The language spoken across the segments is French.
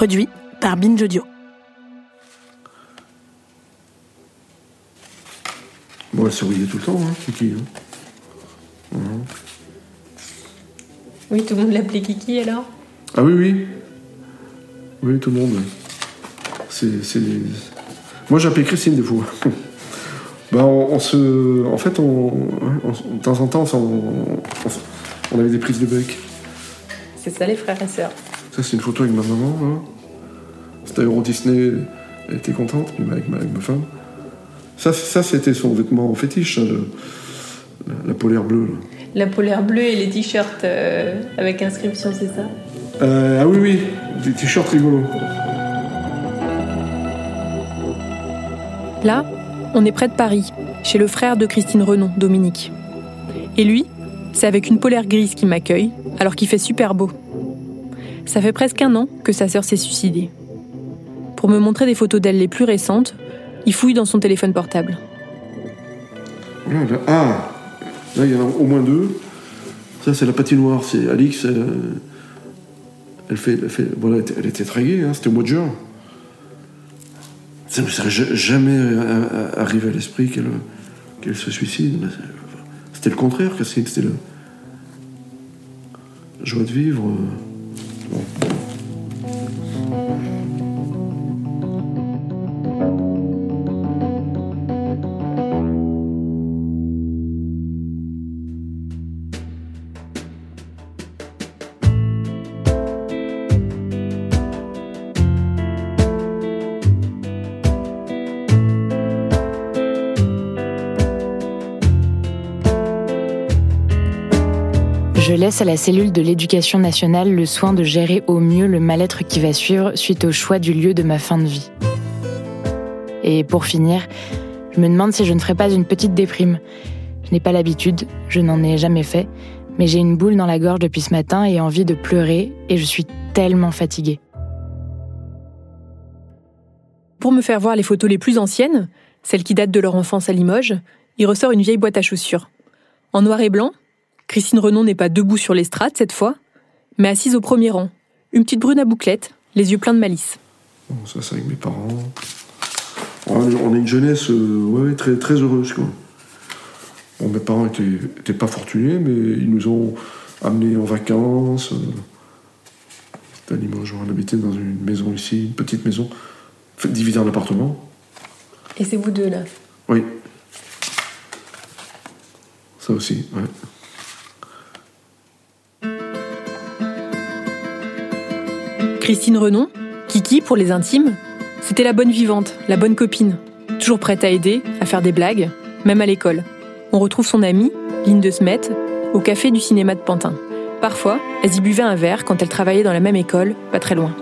Produit par Binge Audio. Bon, elle surveillait tout le temps, hein, Kiki. hein. Oui, tout le monde l'appelait Kiki alors? Ah oui, oui. Oui, tout le monde. C'est, c'est... Moi, j'appelais Christine des fois. ben, on, on se... En fait, on... on- de temps en temps, on, on- on avait des prises de bec. C'est ça les frères et sœurs. Ça, c'est une photo avec ma maman, là. C'était Euro Disney, elle était contente, puis avec ma, avec ma femme. Ça, ça c'était son vêtement fétiche, le- la, la polaire bleue. là. La polaire bleue et les t-shirts euh, avec inscription, c'est ça? Euh, ah oui, oui, des t-shirts rigolos. Là, on est près de Paris, chez le frère de Christine Renon, Dominique. Et lui, c'est avec une polaire grise qui m'accueille, alors qu'il fait super beau. Ça fait presque un an que sa sœur s'est suicidée. Pour me montrer des photos d'elle les plus récentes, il fouille dans son téléphone portable. Ah, là, il y en a au moins deux. Ça, c'est la patinoire, c'est Alix. Elle, euh, fait, elle fait- elle était, elle hein, c'était au mois de juin. Ça ne serait ja- jamais euh, euh, arrivé à l'esprit qu'elle qu'elle se suicide. C'était le contraire, Christine, c'était le. Joie de vivre. Je laisse à la cellule de l'éducation nationale le soin de gérer au mieux le mal-être qui va suivre suite au choix du lieu de ma fin de vie. Et pour finir, je me demande si je ne ferai pas une petite déprime. Je n'ai pas l'habitude, je n'en ai jamais fait, mais j'ai une boule dans la gorge depuis ce matin et envie de pleurer et je suis tellement fatiguée. Pour me faire voir les photos les plus anciennes, celles qui datent de leur enfance à Limoges, il ressort une vieille boîte à chaussures. En noir et blanc, Christine Renon n'est pas debout sur l'estrade cette fois, mais assise au premier rang, une petite brune à bouclettes, les yeux pleins de malice. Bon, ça, c'est avec mes parents. On a, on a une jeunesse euh, ouais, très, très heureuse. Quoi. Bon, mes parents étaient, étaient pas fortunés, mais ils nous ont amenés en vacances. euh, C'était à Limoges. On habitait dans une maison ici, une petite maison, divisée en appartements. Et c'est vous deux là? Oui. Ça aussi, ouais. Christine Renon, Kiki pour les intimes, c'était la bonne vivante, la bonne copine, toujours prête à aider, à faire des blagues, même à l'école. On retrouve son amie, Lynn de Smet, au café du cinéma de Pantin. Parfois, elles y buvaient un verre quand elles travaillaient dans la même école, pas très loin.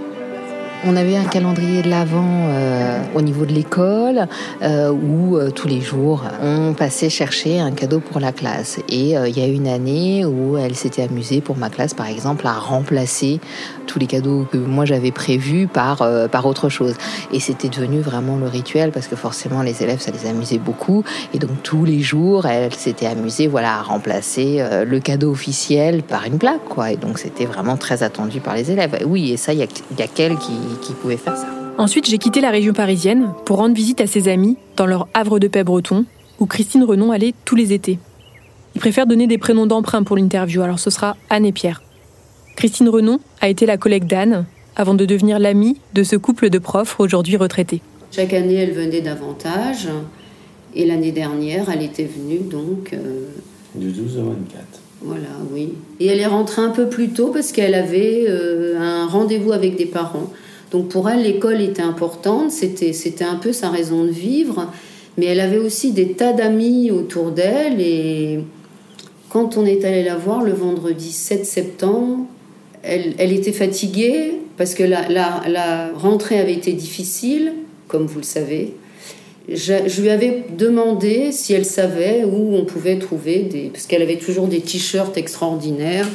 On avait un calendrier de l'Avent euh, au niveau de l'école euh, où euh, tous les jours on passait chercher un cadeau pour la classe. Et il y a une année où elle s'était amusée pour ma classe, par exemple, à remplacer tous les cadeaux que moi j'avais prévus par par autre chose. Et c'était devenu vraiment le rituel parce que forcément les élèves ça les amusait beaucoup. Et donc tous les jours elle s'était amusée voilà à remplacer le cadeau officiel par une blague quoi. Et donc c'était vraiment très attendu par les élèves. Oui et ça il y a, y a qui qui pouvait faire ça. Ensuite, j'ai quitté la région parisienne pour rendre visite à ses amis dans leur havre de paix breton, où Christine Renon allait tous les étés. Il préfère donner des prénoms d'emprunt pour l'interview, alors ce sera Anne et Pierre. Christine Renon a été la collègue d'Anne avant de devenir l'amie de ce couple de profs aujourd'hui retraités. Chaque année, elle venait davantage. Et l'année dernière, elle était venue donc. euh, Du 12 au 24. voilà, oui. Et elle est rentrée un peu plus tôt parce qu'elle avait euh, un rendez-vous avec des parents. Donc pour elle, l'école était importante, c'était, c'était un peu sa raison de vivre. Mais elle avait aussi des tas d'amis autour d'elle et quand on est allé la voir le vendredi 7 septembre, elle, elle était fatiguée parce que la, la, rentrée avait été difficile, comme vous le savez. Je, je, lui avais demandé si elle savait où on pouvait trouver des. Parce qu'elle avait toujours des t-shirts extraordinaires.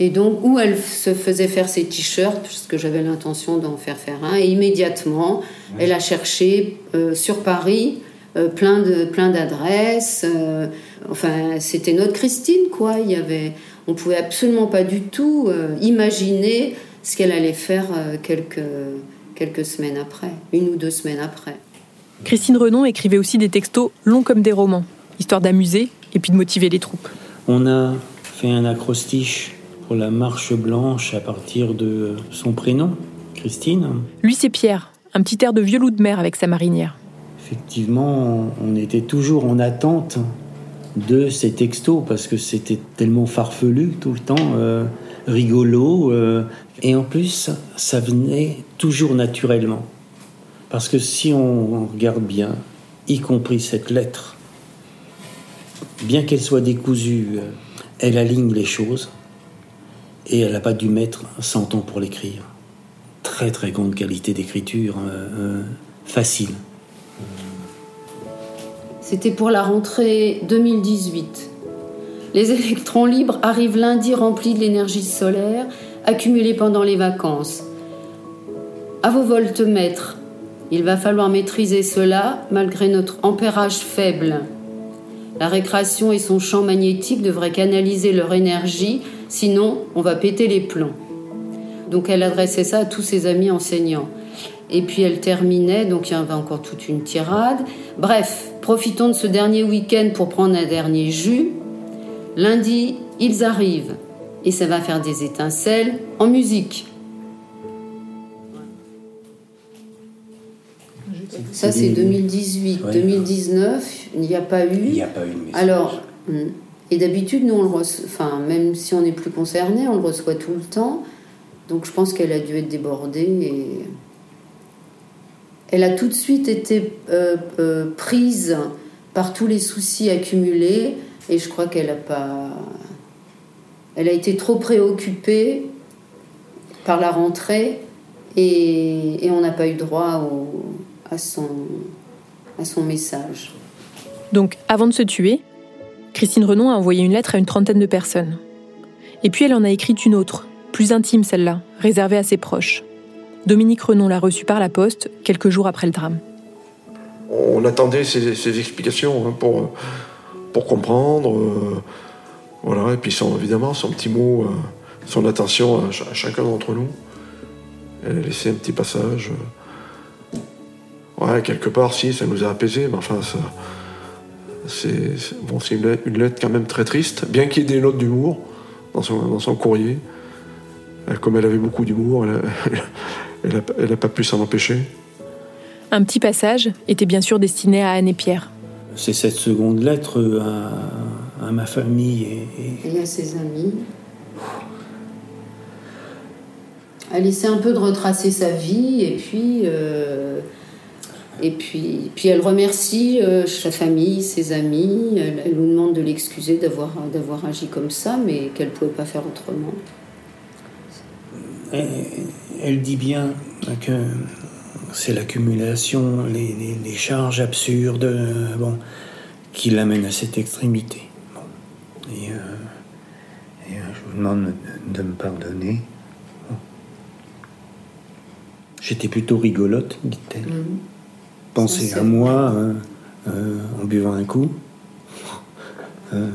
Et donc, où elle se faisait faire ses t-shirts, parce que j'avais l'intention d'en faire faire un. Et immédiatement, elle a cherché euh, sur Paris euh, plein de plein d'adresses. Euh, enfin, c'était notre Christine, quoi. Il y avait, on pouvait absolument pas du tout euh, imaginer ce qu'elle allait faire euh, quelques quelques semaines après, une ou deux semaines après. Christine Renon écrivait aussi des textos longs comme des romans, histoire d'amuser et puis de motiver les troupes. On a fait un acrostiche pour la marche blanche à partir de son prénom, Christine. Lui, c'est Pierre, un petit air de vieux loup de mer avec sa marinière. Effectivement, on était toujours en attente de ces textos parce que c'était tellement farfelu tout le temps, euh, rigolo. Euh, et en plus, ça venait toujours naturellement. Parce que si on regarde bien, y compris cette lettre, bien qu'elle soit décousue, euh, elle aligne les choses et elle n'a pas dû mettre 100 ans pour l'écrire. Très très grande qualité d'écriture, euh, euh, facile. C'était pour la rentrée 2018. Les électrons libres arrivent lundi remplis de l'énergie solaire accumulée pendant les vacances. À vos voltmètres, il va falloir maîtriser cela malgré notre ampérage faible. La récréation et son champ magnétique devraient canaliser leur énergie, sinon on va péter les plombs. Donc elle adressait ça à tous ses amis enseignants. Et puis elle terminait, donc il y avait encore toute une tirade. Bref, profitons de ce dernier week-end pour prendre un dernier jus. Lundi, ils arrivent. Et ça va faire des étincelles en musique. Ça, c'est 2018. Ouais. 2019, il n'y a pas eu. Il n'y a pas eu. Alors, hum, et d'habitude, nous, on le enfin, même si on n'est plus concerné, on le reçoit tout le temps. Donc, je pense qu'elle a dû être débordée et. Elle a tout de suite été euh, euh, prise par tous les soucis accumulés et je crois qu'elle a pas. Elle a été trop préoccupée par la rentrée et, on n'a pas eu droit à, son, à son message. Donc, avant de se tuer, Christine Renon a envoyé une lettre à une trentaine de personnes. Et puis elle en a écrit une autre, plus intime celle-là, réservée à ses proches. Dominique Renon l'a reçue par la poste quelques jours après le drame. On attendait ces explications hein, pour, comprendre. euh, voilà, et puis son, évidemment, son petit mot, euh, son attention à, à chacun d'entre nous. Elle a laissé un petit passage. Ouais, quelque part, si, ça nous a apaisés, mais enfin, ça. C'est bon, c'est une, lettre- une lettre quand même très triste, bien qu'il y ait des notes d'humour dans son, dans son courrier. Elle- comme elle avait beaucoup d'humour, elle n'a elle a pas pu s'en empêcher. Un petit passage était bien sûr destiné à Anne et Pierre. C'est cette seconde lettre à, à ma famille et, et Et à ses amis. Elle essaie un peu de retracer sa vie et puis, euh, et puis, puis elle remercie euh, sa famille, ses amis. Elle, elle nous demande de l'excuser d'avoir, d'avoir agi comme ça, mais qu'elle ne pouvait pas faire autrement. Elle, elle dit bien que c'est l'accumulation, les, les- les charges absurdes, euh, bon, qui l'amènent à cette extrémité. Bon. Et, euh, et, je vous demande de, de me pardonner. Bon. J'étais plutôt rigolote, dit-elle. Pensez Ça, à moi euh, euh, en buvant un coup. Euh,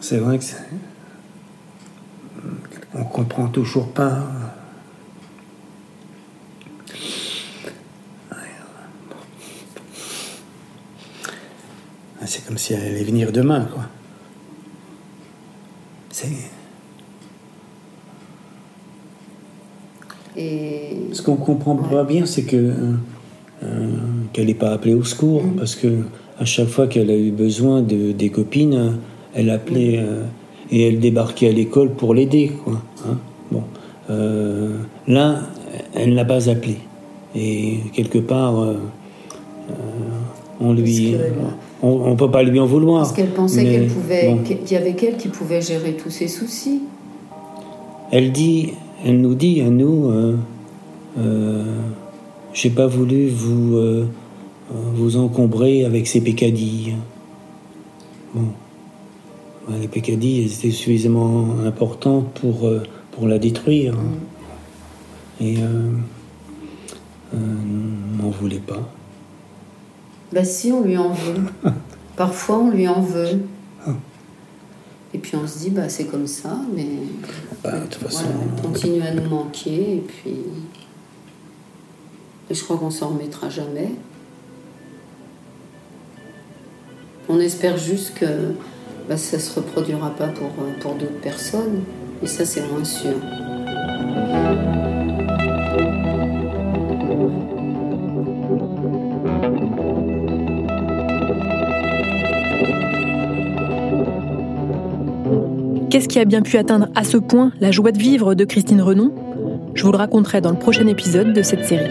C'est vrai que c'est- on comprend toujours pas. Ah, C'est comme si elle allait venir demain, quoi. C'est Et ce qu'on comprend pas bien, c'est que euh, euh, qu'elle n'est pas appelée au secours, parce que à chaque fois qu'elle a eu besoin de des copines, euh, elle appelait euh, et elle débarquait à l'école pour l'aider, quoi. hein. bon, Euh, là, elle n'a pas appelé, et quelque part, on lui, on, peut pas lui en vouloir. Parce qu'elle pensait qu'elle pouvait, qu'il y avait qu'elle qui pouvait gérer tous ses soucis. Elle dit, elle nous dit à nous, euh, euh, j'ai pas voulu vous euh, vous encombrer avec ces pécadilles. Bon, les pécadilles étaient suffisamment importantes pour pour la détruire. Mm. Et m'en voulait pas. Bah si, on lui en veut. Parfois, on lui en veut. Et puis on se dit, bah c'est comme ça, mais bah, de toute façon, voilà, continue à nous manquer, et puis et je crois qu'on s'en remettra jamais. On espère juste que bah, ça ne se reproduira pas pour, pour d'autres personnes, et ça c'est moins sûr. Qu'est-ce qui a bien pu atteindre à ce point la joie de vivre de Christine Renon? Je vous le raconterai dans le prochain épisode de cette série.